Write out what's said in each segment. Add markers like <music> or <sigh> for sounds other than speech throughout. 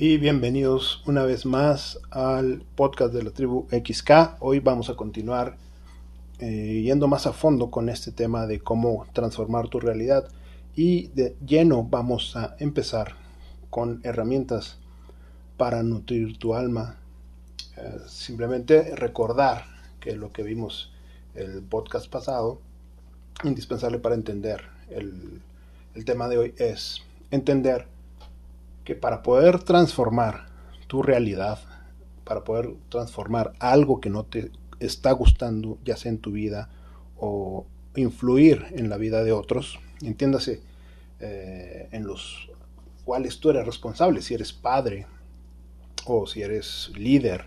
y bienvenidos una vez más al podcast de la tribu XK. Hoy vamos a continuar eh, yendo más a fondo con este tema de cómo transformar tu realidad y de lleno vamos a empezar con herramientas para nutrir tu alma. Eh, simplemente recordar que lo que vimos el podcast pasado, indispensable para entender el, el tema de hoy es entender que para poder transformar tu realidad, para poder transformar algo que no te está gustando, ya sea en tu vida o influir en la vida de otros, entiéndase eh, en los cuales tú eres responsable, si eres padre o si eres líder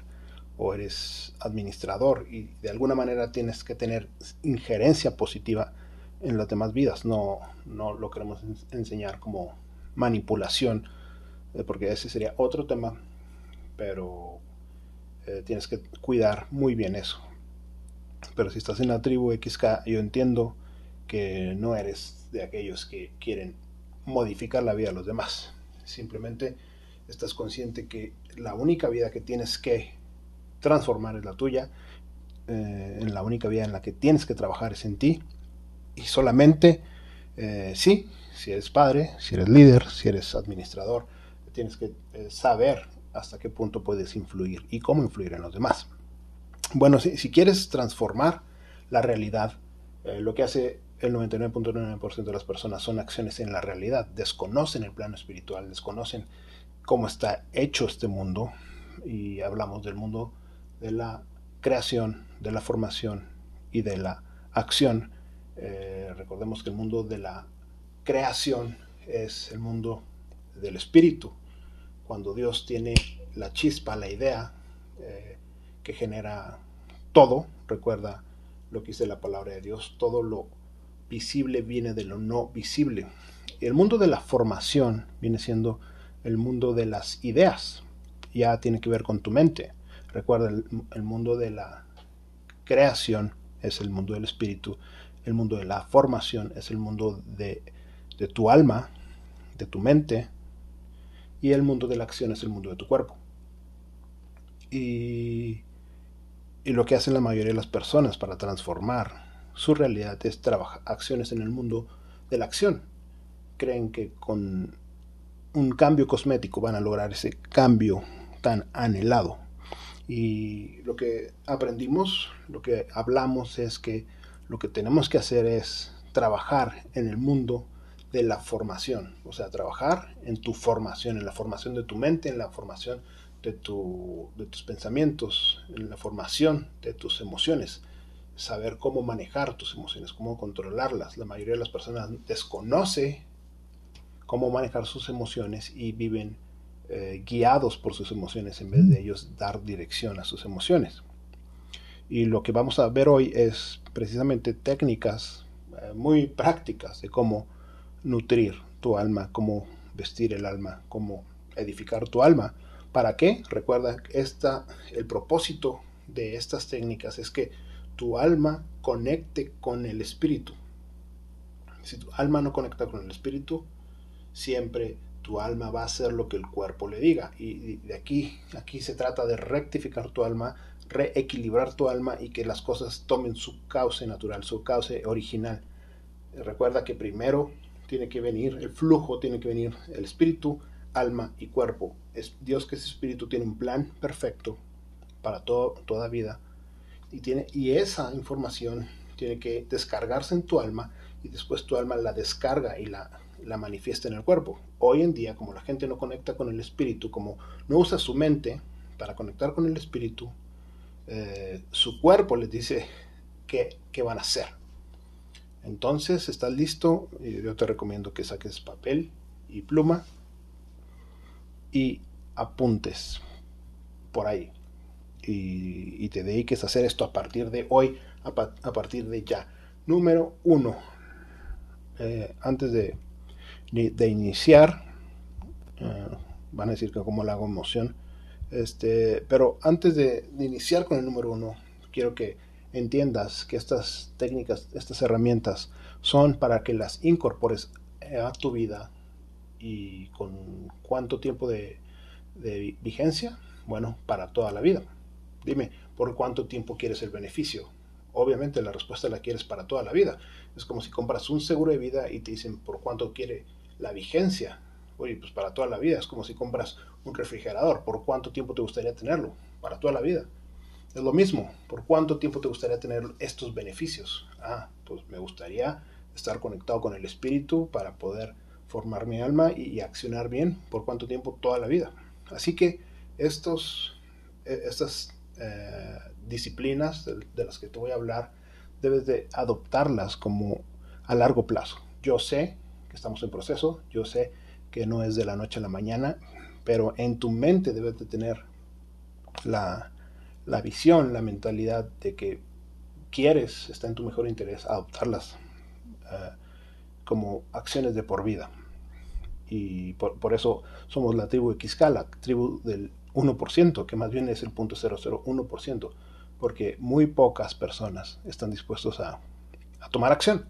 o eres administrador y de alguna manera tienes que tener injerencia positiva en las demás vidas, no, no lo queremos enseñar como manipulación porque ese sería otro tema, pero eh, tienes que cuidar muy bien eso. Pero si estás en la tribu XK, yo entiendo que no eres de aquellos que quieren modificar la vida de los demás. Simplemente estás consciente que la única vida que tienes que transformar es la tuya, eh, en la única vida en la que tienes que trabajar es en ti, y solamente, sí, si eres padre, si eres líder, si eres administrador, tienes que eh, saber hasta qué punto puedes influir y cómo influir en los demás. Bueno, si, quieres transformar la realidad, eh, lo que hace el 99.9% de las personas son acciones en la realidad, desconocen el plano espiritual, desconocen cómo está hecho este mundo y hablamos del mundo de la creación, de la formación y de la acción. Eh, recordemos que el mundo de la creación es el mundo del espíritu, cuando Dios tiene la chispa, la idea eh, que genera todo, recuerda lo que dice la palabra de Dios, todo lo visible viene de lo no visible. El mundo de la formación viene siendo el mundo de las ideas, ya tiene que ver con tu mente. Recuerda, el, mundo de la creación es el mundo del espíritu, el mundo de la formación es el mundo de, de tu alma, de tu mente, y el mundo de la acción es el mundo de tu cuerpo. Y, y lo que hacen la mayoría de las personas para transformar su realidad es trabajar acciones en el mundo de la acción. Creen que con un cambio cosmético van a lograr ese cambio tan anhelado. Y lo que aprendimos, lo que hablamos es que lo que tenemos que hacer es trabajar en el mundo de la formación, o sea, trabajar en tu formación, en la formación de tu mente, en la formación de, tu, de tus pensamientos, en la formación de tus emociones, saber cómo manejar tus emociones, cómo controlarlas. La mayoría de las personas desconoce cómo manejar sus emociones y viven eh, guiados por sus emociones en vez de ellos dar dirección a sus emociones. Y lo que vamos a ver hoy es precisamente técnicas eh, muy prácticas de cómo nutrir tu alma, cómo vestir el alma, cómo edificar tu alma. ¿Para qué? Recuerda, esta, el propósito de estas técnicas es que tu alma conecte con el espíritu. Si tu alma no conecta con el espíritu, siempre tu alma va a hacer lo que el cuerpo le diga. Y de aquí, aquí se trata de rectificar tu alma, reequilibrar tu alma y que las cosas tomen su cauce natural, su cauce original. Recuerda que primero tiene que venir, el flujo tiene que venir, el espíritu, alma y cuerpo. Es Dios que es espíritu tiene un plan perfecto para toda vida y, tiene, y esa información tiene que descargarse en tu alma y después tu alma la descarga y la, la manifiesta en el cuerpo. Hoy en día, como la gente no conecta con el espíritu, como no usa su mente para conectar con el espíritu, eh, su cuerpo les dice qué, qué van a hacer. Entonces, estás listo. Yo te recomiendo que saques papel y pluma y apuntes por ahí. Y, te dediques a hacer esto a partir de hoy, a, partir de ya. Número uno. Eh, antes de, de, iniciar, eh, van a decir que como le hago emoción. Este, pero antes de iniciar con el número uno, quiero que entiendas que estas técnicas, estas herramientas son para que las incorpores a tu vida y con cuánto tiempo de, de vigencia? Bueno, para toda la vida. Dime, ¿por cuánto tiempo quieres el beneficio? Obviamente la respuesta la quieres para toda la vida. Es como si compras un seguro de vida y te dicen por cuánto quiere la vigencia. Oye, pues para toda la vida. Es como si compras un refrigerador. ¿Por cuánto tiempo te gustaría tenerlo? Para toda la vida. Es lo mismo. ¿Por cuánto tiempo te gustaría tener estos beneficios? Ah, pues me gustaría estar conectado con el espíritu para poder formar mi alma y, accionar bien. ¿Por cuánto tiempo? Toda la vida. Así que estos, e, estas eh, disciplinas de, las que te voy a hablar, debes de adoptarlas como a largo plazo. Yo sé que estamos en proceso, yo sé que no es de la noche a la mañana, pero en tu mente debes de tener la, visión, la mentalidad de que quieres, está en tu mejor interés, adoptarlas eh, como acciones de por vida. Y por, por, eso somos la tribu de la tribu del 1%, que más bien es el 0.001%, porque muy pocas personas están dispuestos a, tomar acción,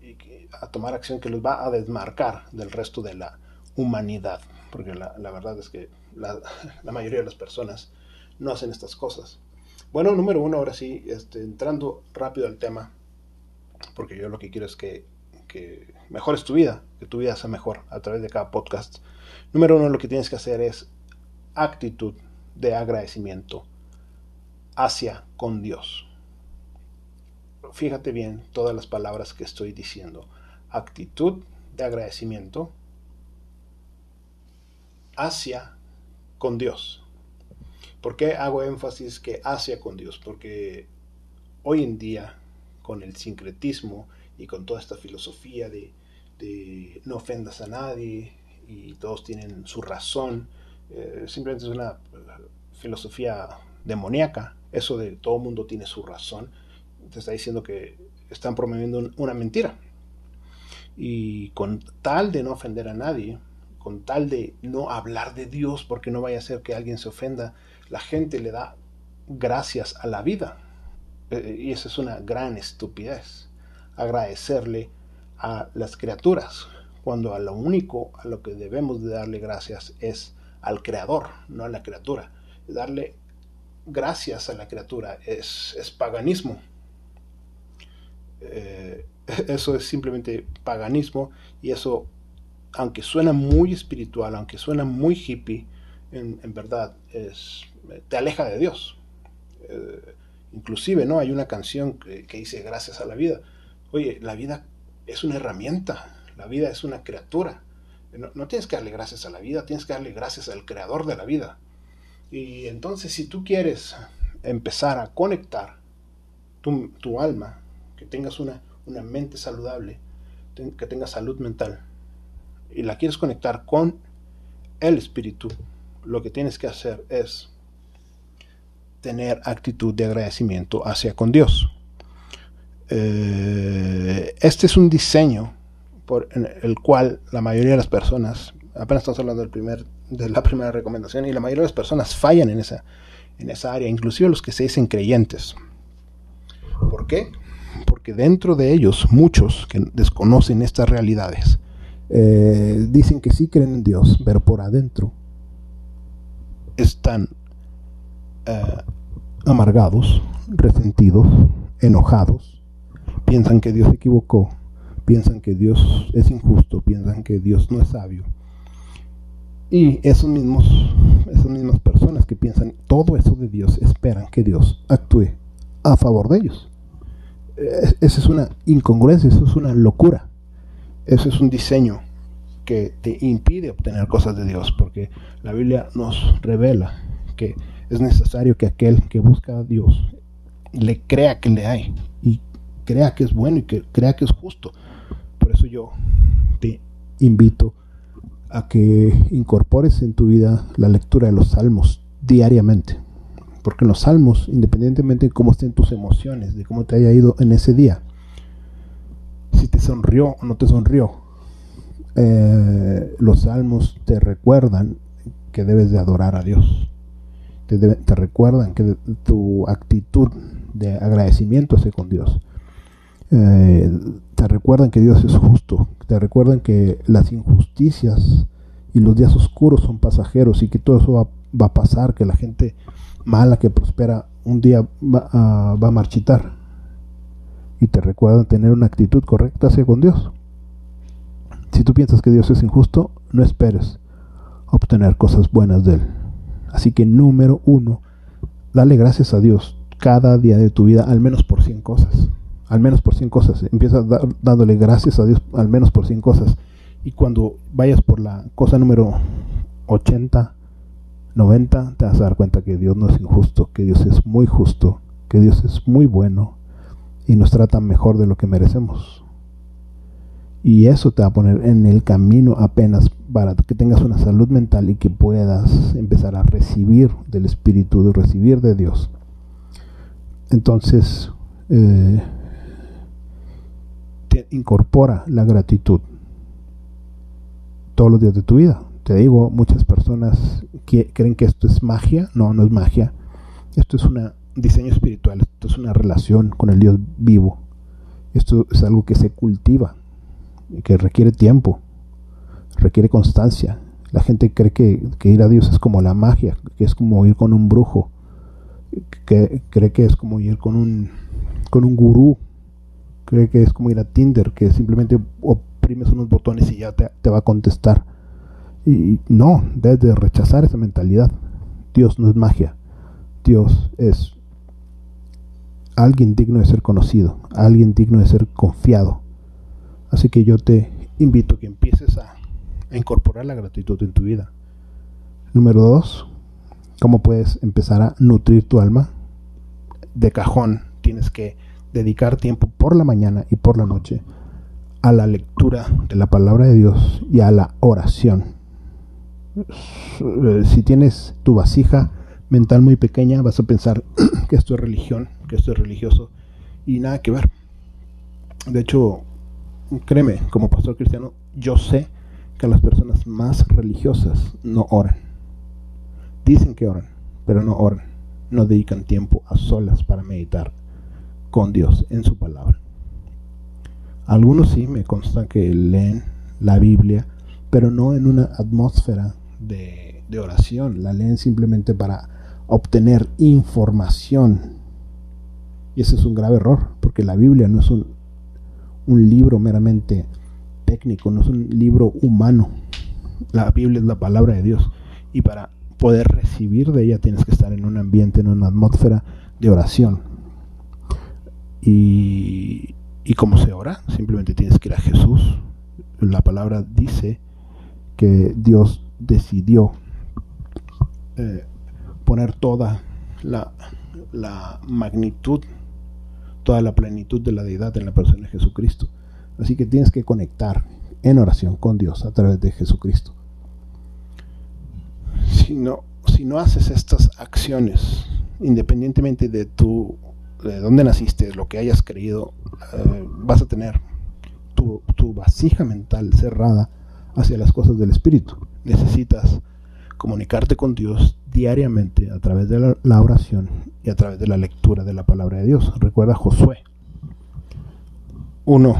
y a tomar acción que los va a desmarcar del resto de la humanidad, porque la, verdad es que <laughs> la, mayoría de las personas no hacen estas cosas. Bueno, número uno, ahora sí, este, entrando rápido al tema, porque yo lo que quiero es que, que mejores tu vida, que tu vida sea mejor a través de cada podcast. Número uno, lo que tienes que hacer es actitud de agradecimiento hacia con Dios. Fíjate bien todas las palabras que estoy diciendo. Actitud de agradecimiento hacia con Dios. ¿Por qué hago énfasis que hacia con Dios? Porque hoy en día, con el sincretismo y con toda esta filosofía de, no ofendas a nadie y todos tienen su razón, eh, simplemente es una filosofía demoníaca. Eso de todo mundo tiene su razón. Te está diciendo que están promoviendo una mentira. Y con tal de no ofender a nadie, con tal de no hablar de Dios porque no vaya a ser que alguien se ofenda, la gente le da gracias a la vida. Eh, y esa es una gran estupidez. Agradecerle a las criaturas, cuando a lo único a lo que debemos de darle gracias es al creador, no a la criatura. Darle gracias a la criatura es, paganismo. Eh, <laughs> eso es simplemente paganismo y eso, aunque suena muy espiritual, aunque suena muy hippie, en, verdad es, te aleja de Dios. Eh, inclusive, ¿no? Hay una canción que, dice gracias a la vida. Oye, la vida es una herramienta, la vida es una criatura. No, tienes que darle gracias a la vida, tienes que darle gracias al creador de la vida. Y entonces si tú quieres empezar a conectar tu, alma, que tengas una, una mente saludable, que tengas salud mental, y la quieres conectar con el espíritu, lo que tienes que hacer es tener actitud de agradecimiento hacia con Dios. Eh, este es un diseño por el cual la mayoría de las personas, apenas estamos hablando del primer, de la primera recomendación, y la mayoría de las personas fallan en esa, en esa área, inclusive los que se dicen creyentes. ¿Por qué? Porque dentro de ellos, muchos que desconocen estas realidades, eh, dicen que sí creen en Dios, pero por adentro están eh, amargados, resentidos, enojados, piensan que Dios se equivocó, piensan que Dios es injusto, piensan que Dios no es sabio. Y esos mismos, esas mismas personas que piensan todo eso de Dios esperan que Dios actúe a favor de ellos. Esa es una incongruencia, eso es una locura. Eso es un diseño que te impide obtener cosas de Dios, porque la Biblia nos revela que es necesario que aquel que busca a Dios le crea que le hay y crea que es bueno y que crea que es justo por eso yo te invito a que incorpores en tu vida la lectura de los salmos diariamente. Porque los salmos, independientemente de cómo estén tus emociones, de cómo te haya ido en ese día, si te sonrió o no te sonrió, eh, los salmos te recuerdan que debes de adorar a Dios. Te, recuerdan que tu actitud de agradecimiento es con Dios. Eh, te recuerdan que Dios es justo, te recuerdan que las injusticias y los días oscuros son pasajeros y que todo eso va, a pasar, que la gente mala que prospera un día va a, va a marchitar. Y te recuerda tener una actitud correcta hacia con Dios. Si tú piensas que Dios es injusto, no esperes obtener cosas buenas de Él. Así que número uno, dale gracias a Dios cada día de tu vida, al menos por 100 cosas. Al menos por 100 cosas. Empieza dándole gracias a Dios al menos por 100 cosas. Y cuando vayas por la cosa número 80, 90, te vas a dar cuenta que Dios no es injusto, que Dios es muy justo, que Dios es muy bueno y nos trata mejor de lo que merecemos. Y eso te va a poner en el camino apenas para que tengas una salud mental y que puedas empezar a recibir del Espíritu, de recibir de Dios. Entonces, eh, te incorpora la gratitud todos los días de tu vida. Te digo, muchas personas que creen que esto es magia. No, no es magia. Esto es un diseño espiritual. Esto es una relación con el Dios vivo. Esto es algo que se cultiva, que requiere tiempo, requiere constancia. La gente cree que, ir a Dios es como la magia, que es como ir con un brujo, que cree que es como ir con un, con un gurú, cree que es como ir a Tinder, que simplemente oprimes unos botones y ya te, te va a contestar. Y no, debes de rechazar esa mentalidad. Dios no es magia. Dios es alguien digno de ser conocido, alguien digno de ser confiado. Así que yo te invito a que empieces a, incorporar la gratitud en tu vida. Número dos, ¿cómo puedes empezar a nutrir tu alma? De cajón, tienes que dedicar tiempo por la mañana y por la noche a la lectura de la palabra de Dios y a la oración. Si tienes tu vasija mental muy pequeña, vas a pensar <clears throat> que esto es religión, que esto es religioso y nada que ver. De hecho, créeme, como pastor cristiano, yo sé que las personas más religiosas no oran. Dicen que oran, pero no oran. No dedican tiempo a solas para meditar con Dios en su palabra. Algunos sí me consta que leen la Biblia, pero no en una atmósfera de, de oración. La leen simplemente para obtener información. Y ese es un grave error, porque la Biblia no es un un libro meramente técnico, no es un libro humano. La Biblia es la palabra de Dios. Y para poder recibir de ella tienes que estar en un ambiente, en una atmósfera de oración. Y, y cómo se ora, simplemente tienes que ir a Jesús. La palabra dice que Dios decidió eh, poner toda la, la magnitud toda la plenitud de la deidad en la persona de Jesucristo. Así que tienes que conectar en oración con Dios a través de Jesucristo. Si no, si no haces estas acciones, independientemente de tu, de dónde naciste, lo que hayas creído, eh, vas a tener tu, tu vasija mental cerrada hacia las cosas del Espíritu. Necesitas comunicarte con Dios diariamente a través de la, oración y a través de la lectura de la palabra de Dios. Recuerda Josué 1,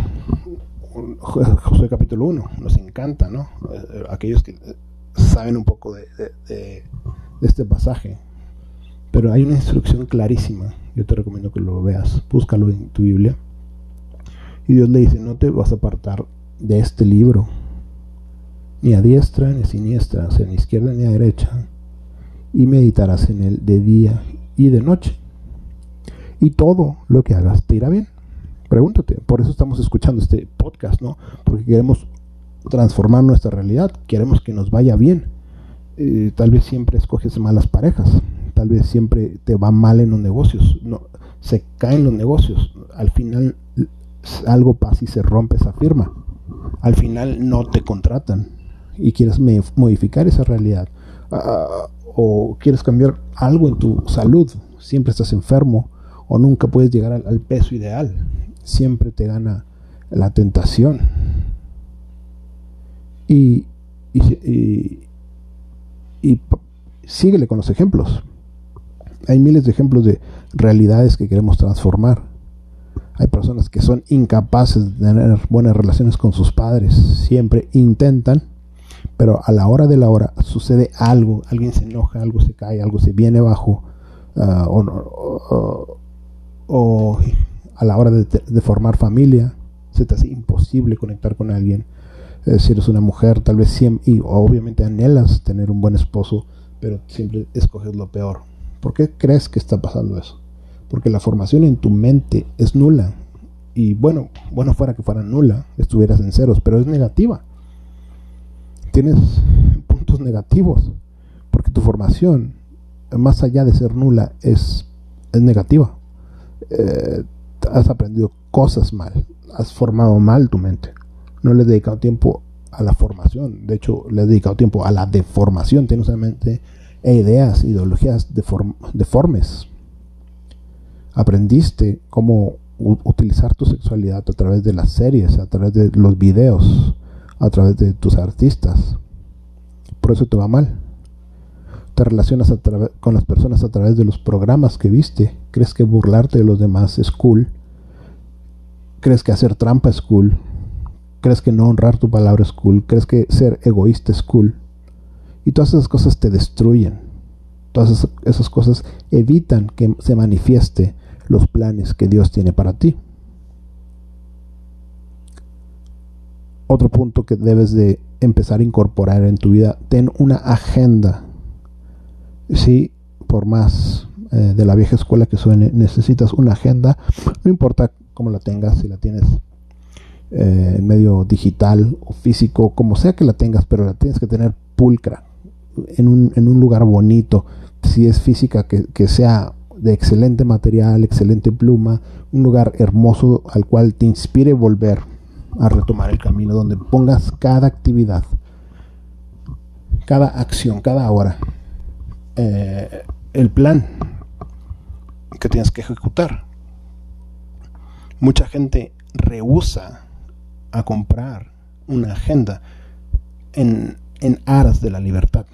Josué capítulo 1, nos encanta, ¿no? Eh, aquellos que saben un poco de, de este pasaje. Pero hay una instrucción clarísima, yo te recomiendo que lo veas, búscalo en tu Biblia. Y Dios le dice, no te vas a apartar de este libro, ni a diestra ni a siniestra, o sea, ni a izquierda ni a derecha, y meditarás en él de día y de noche. Y todo lo que hagas te irá bien. Pregúntate, por eso estamos escuchando este podcast, ¿no? Porque queremos transformar nuestra realidad, queremos que nos vaya bien. Eh, tal vez siempre escoges malas parejas, tal vez siempre te va mal en los negocios, no, se caen los negocios, al final algo pasa y se rompe esa firma, al final no te contratan, y quieres modificar esa realidad ah, o quieres cambiar algo en tu salud, siempre estás enfermo o nunca puedes llegar al, peso ideal, siempre te gana la tentación. Y, y, y, síguele con los ejemplos. Hay miles de ejemplos de realidades que queremos transformar. Hay personas que son incapaces de tener buenas relaciones con sus padres. Siempre intentan, pero a la hora de la hora sucede algo, alguien se enoja, algo se cae, algo se viene bajo, ah, o, a la hora de, formar familia, se te hace imposible conectar con alguien. Eh, si eres una mujer, tal vez siempre, y obviamente anhelas tener un buen esposo, pero siempre escoges lo peor. ¿Por qué crees que está pasando eso? Porque la formación en tu mente es nula. Y bueno, bueno fuera que fuera nula, estuvieras en ceros, pero es negativa tienes puntos negativos, porque tu formación, más allá de ser nula, es, es negativa. Eh, has aprendido cosas mal, has formado mal tu mente. No le has dedicado tiempo a la formación, de hecho le has dedicado tiempo a la deformación, tienes una mente ideas, ideologías deformes. Aprendiste cómo utilizar tu sexualidad a través de las series, a través de los videos, a través de tus artistas. Por eso te va mal. Te relacionas con las personas a través de los programas que viste. Crees que burlarte de los demás es cool. Crees que hacer trampa es cool. Crees que no honrar tu palabra es cool. Crees que ser egoísta es cool. Y todas esas cosas te destruyen. Todas esas cosas evitan que se manifieste los planes que Dios tiene para ti. Otro punto que debes de empezar a incorporar en tu vida, ten una agenda. Si por más eh, de la vieja escuela que suene, necesitas una agenda, no importa cómo la tengas, si la tienes eh, en medio digital o físico, como sea que la tengas, pero la tienes que tener pulcra, en un, en un lugar bonito, si es física, que, que sea de excelente material, excelente pluma, un lugar hermoso al cual te inspire volver a retomar el camino, donde pongas cada actividad, cada acción, cada hora, eh, el plan que tienes que ejecutar. Mucha gente rehúsa a comprar una agenda en, en aras de la libertad.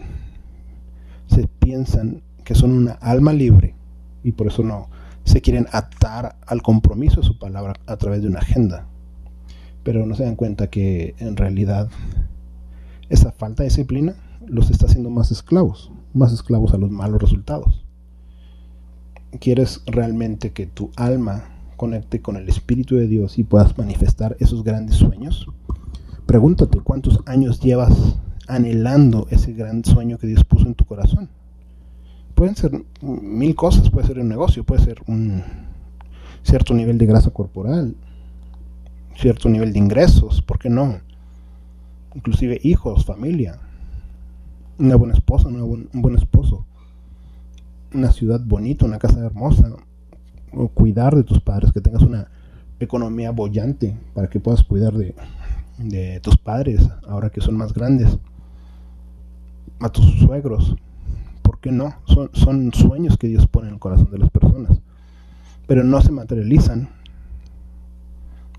Se piensan que son una alma libre y por eso no se quieren atar al compromiso de su palabra a través de una agenda pero no se dan cuenta que en realidad esa falta de disciplina los está haciendo más esclavos, más esclavos a los malos resultados. ¿Quieres realmente que tu alma conecte con el Espíritu de Dios y puedas manifestar esos grandes sueños? Pregúntate cuántos años llevas anhelando ese gran sueño que Dios puso en tu corazón. Pueden ser mil cosas, puede ser un negocio, puede ser un cierto nivel de grasa corporal, cierto nivel de ingresos, ¿por qué no? Inclusive hijos, familia, una buena esposa, un buen esposo, una ciudad bonita, una casa hermosa, o cuidar de tus padres, que tengas una economía bollante para que puedas cuidar de, de tus padres ahora que son más grandes, a tus suegros, ¿por qué no? Son, son sueños que Dios pone en el corazón de las personas, pero no se materializan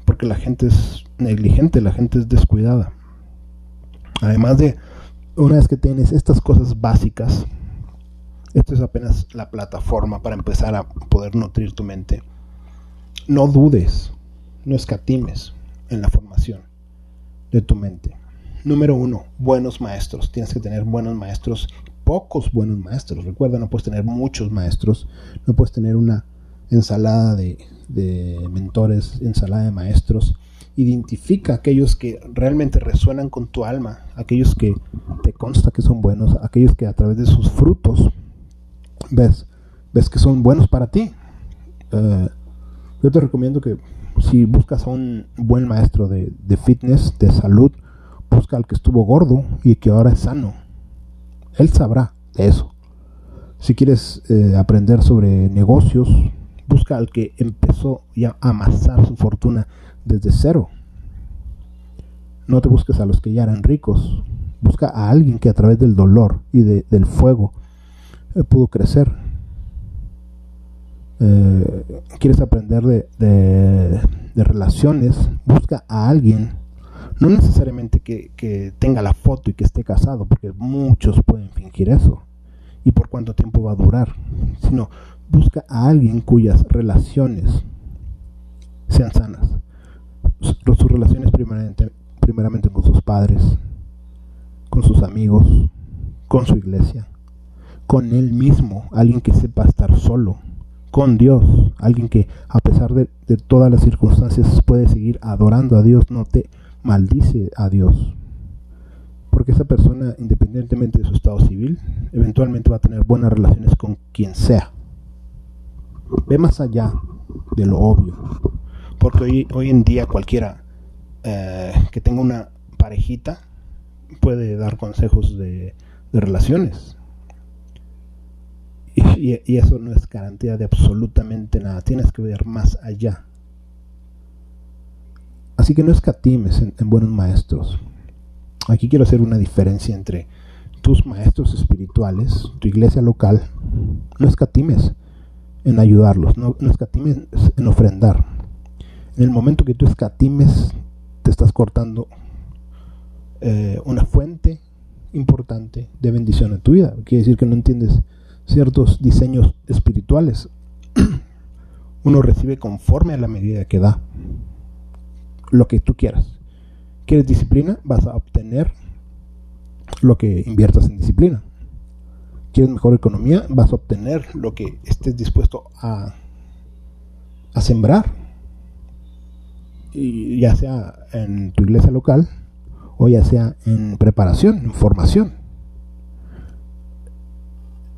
porque la gente es negligente, la gente es descuidada. Además de, una vez que tienes estas cosas básicas, esto es apenas la plataforma para empezar a poder nutrir tu mente. No dudes, no escatimes en la formación de tu mente. Número uno, buenos maestros. Tienes que tener buenos maestros, pocos buenos maestros. Recuerda, no puedes tener muchos maestros, no puedes tener una ensalada de, de mentores, ensalada de maestros. Identifica aquellos que realmente resuenan con tu alma, aquellos que te consta que son buenos, aquellos que a través de sus frutos ves, ves que son buenos para ti. Eh, yo te recomiendo que si buscas a un buen maestro de, fitness, de salud, busca al que estuvo gordo y que ahora es sano. Él sabrá de eso. Si quieres eh, aprender sobre negocios, Busca al que empezó a amasar su fortuna desde cero. No te busques a los que ya eran ricos. Busca a alguien que a través del dolor y del fuego eh, pudo crecer. Eh, quieres aprender de, de, relaciones, busca a alguien, no necesariamente que, que, tenga la foto y que esté casado, porque muchos pueden fingir eso, y por cuánto tiempo va a durar, sino busca a alguien cuyas relaciones sean sanas. Sus relaciones primeramente, primeramente con sus padres, con sus amigos, con su iglesia, con él mismo, alguien que sepa estar solo, con Dios, alguien que a pesar de, de todas las circunstancias puede seguir adorando a Dios, no te maldice a Dios. Porque esa persona, independientemente de su estado civil, eventualmente va a tener buenas relaciones con quien sea. Ve más allá de lo obvio. Porque hoy, hoy en día cualquiera eh, que tenga una parejita puede dar consejos de, relaciones. Y, eso no es garantía de absolutamente nada. Tienes que ver más allá. Así que no escatimes en buenos maestros. Aquí quiero hacer una diferencia entre tus maestros espirituales, tu iglesia local. No escatimes en ayudarlos, no, escatimes en ofrendar. En el momento que tú escatimes, te estás cortando eh, una fuente importante de bendición en tu vida. Quiere decir que no entiendes ciertos diseños espirituales. <clears throat> Uno recibe conforme a la medida que da lo que tú quieras. ¿Quieres disciplina? Vas a obtener lo que inviertas en disciplina quieres mejor economía, vas a obtener lo que estés dispuesto a, sembrar. Y ya sea en tu iglesia local o ya sea en preparación, en formación.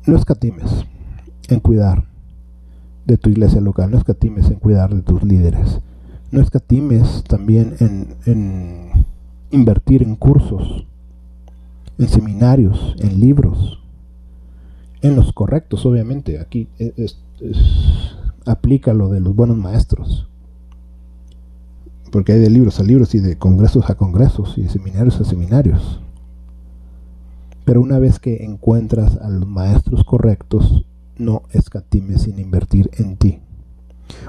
No escatimes en cuidar de tu iglesia local, no escatimes en cuidar de tus líderes, no escatimes también en invertir en cursos, en seminarios, en libros, en los correctos, obviamente. Aquí es, aplica lo de los buenos maestros. Porque hay de libros a libros y de congresos a congresos y de seminarios a seminarios. Pero una vez que encuentras a los maestros correctos, no escatimes sin invertir en ti.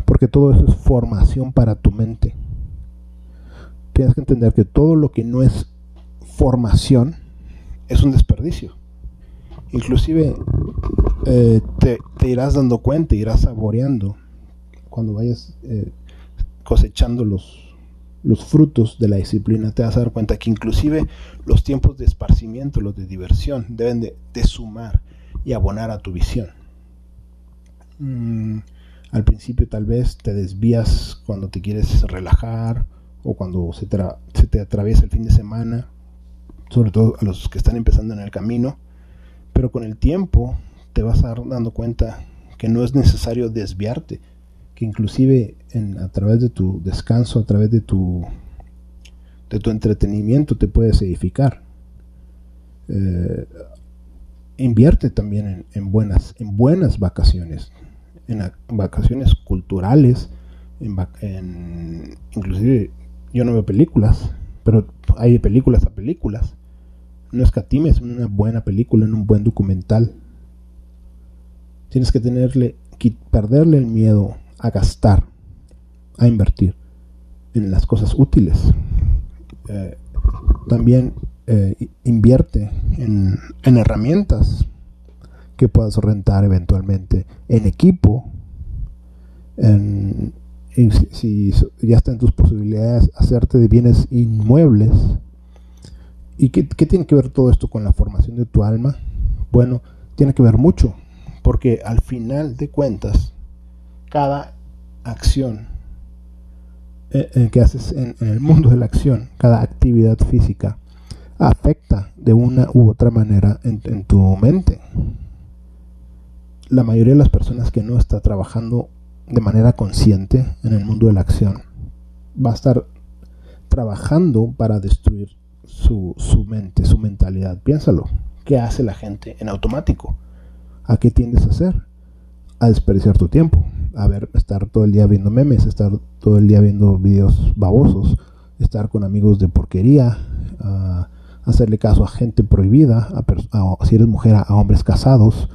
Porque todo eso es formación para tu mente. Tienes que entender que todo lo que no es formación es un desperdicio. Inclusive eh, te, irás dando cuenta, irás saboreando cuando vayas eh, cosechando los, los frutos de la disciplina, te vas a dar cuenta que inclusive los tiempos de esparcimiento, los de diversión, deben de, sumar y abonar a tu visión. Mm, al principio tal vez te desvías cuando te quieres relajar o cuando se se te atraviesa el fin de semana, sobre todo a los que están empezando en el camino pero con el tiempo te vas a dar dando cuenta que no es necesario desviarte, que inclusive en, a través de tu descanso, a través de tu, de tu entretenimiento te puedes edificar. Eh, invierte también en, buenas, en buenas vacaciones, en vacaciones culturales, en, inclusive yo no veo películas, pero hay películas a películas no escatimes en una buena película, en un buen documental. Tienes que tenerle, perderle el miedo a gastar, a invertir en las cosas útiles. Eh, también eh, invierte en, herramientas que puedas rentar eventualmente, en equipo, en, si, si ya está en tus posibilidades hacerte de bienes inmuebles, ¿Y qué, tiene que ver todo esto con la formación de tu alma? Bueno, tiene que ver mucho, porque al final de cuentas, cada acción eh, eh, que haces en, el mundo de la acción, cada actividad física, afecta de una u otra manera en, en tu mente. La mayoría de las personas que no está trabajando de manera consciente en el mundo de la acción va a estar trabajando para destruir su, su mente, su mentalidad. Piénsalo. ¿Qué hace la gente en automático? ¿A qué tiendes a hacer? A desperdiciar tu tiempo. A ver, estar todo el día viendo memes, estar todo el día viendo videos babosos, estar con amigos de porquería, hacerle caso a gente prohibida, a, si eres mujer a, hombres casados,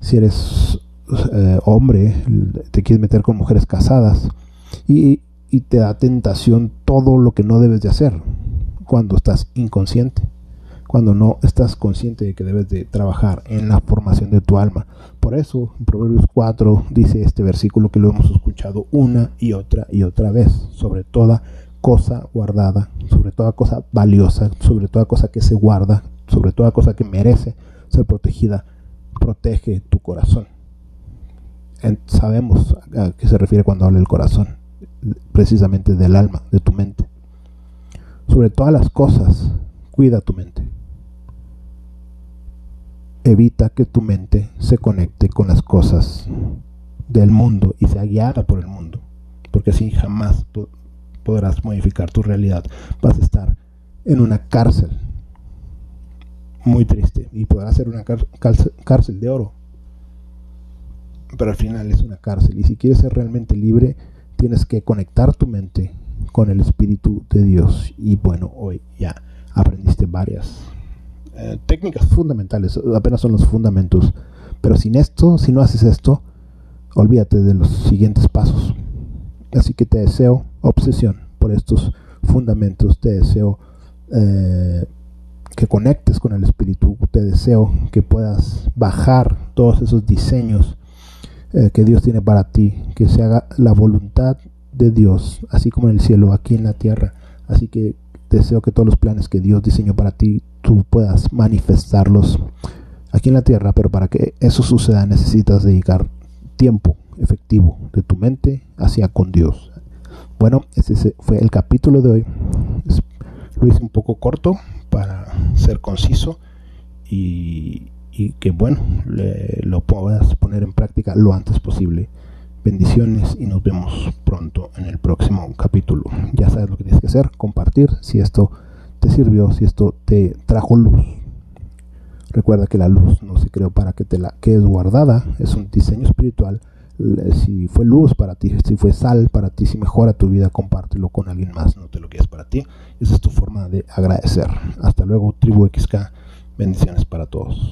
si eres eh, hombre, te quieres meter con mujeres casadas y, y te da tentación todo lo que no debes de hacer cuando estás inconsciente, cuando no estás consciente de que debes de trabajar en la formación de tu alma. Por eso, en Proverbios 4 dice este versículo que lo hemos escuchado una y otra y otra vez, sobre toda cosa guardada, sobre toda cosa valiosa, sobre toda cosa que se guarda, sobre toda cosa que merece ser protegida, protege tu corazón. sabemos a qué se refiere cuando habla del corazón, precisamente del alma, de tu mente. Sobre todas las cosas, cuida tu mente. Evita que tu mente se conecte con las cosas del mundo y sea guiada por el mundo, porque así jamás podrás modificar tu realidad. Vas a estar en una cárcel muy triste y podrá ser una cárcel de oro, pero al final es una cárcel y si quieres ser realmente libre tienes que conectar tu mente con el Espíritu de Dios. Y bueno, hoy ya aprendiste varias eh, técnicas fundamentales, apenas son los fundamentos, pero sin esto, si no haces esto, olvídate de los siguientes pasos. Así que te deseo obsesión por estos fundamentos, te deseo eh, que conectes con el Espíritu. Te deseo que puedas bajar todos esos diseños eh, que Dios tiene para ti, que se haga la voluntad de Dios, así como en el cielo, aquí en la tierra. Así que deseo que todos los planes que Dios diseñó para ti, tú puedas manifestarlos aquí en la tierra, pero para que eso suceda necesitas dedicar tiempo efectivo de tu mente hacia con Dios. Bueno, ese fue el capítulo de hoy. Lo hice un poco corto, para ser conciso y, que bueno, lo puedas poner en práctica lo antes posible. Bendiciones y nos vemos pronto en el próximo capítulo. Ya sabes lo que tienes que hacer, compartir si esto te sirvió, si esto te trajo luz. Recuerda que la luz no se creó para que te la quedes guardada, es un diseño espiritual. Si fue luz para ti, si fue sal para ti, si mejora tu vida, compártelo con alguien más, no te lo quedes para ti. Esa es tu forma de agradecer. Hasta luego, tribu XK. Bendiciones para todos.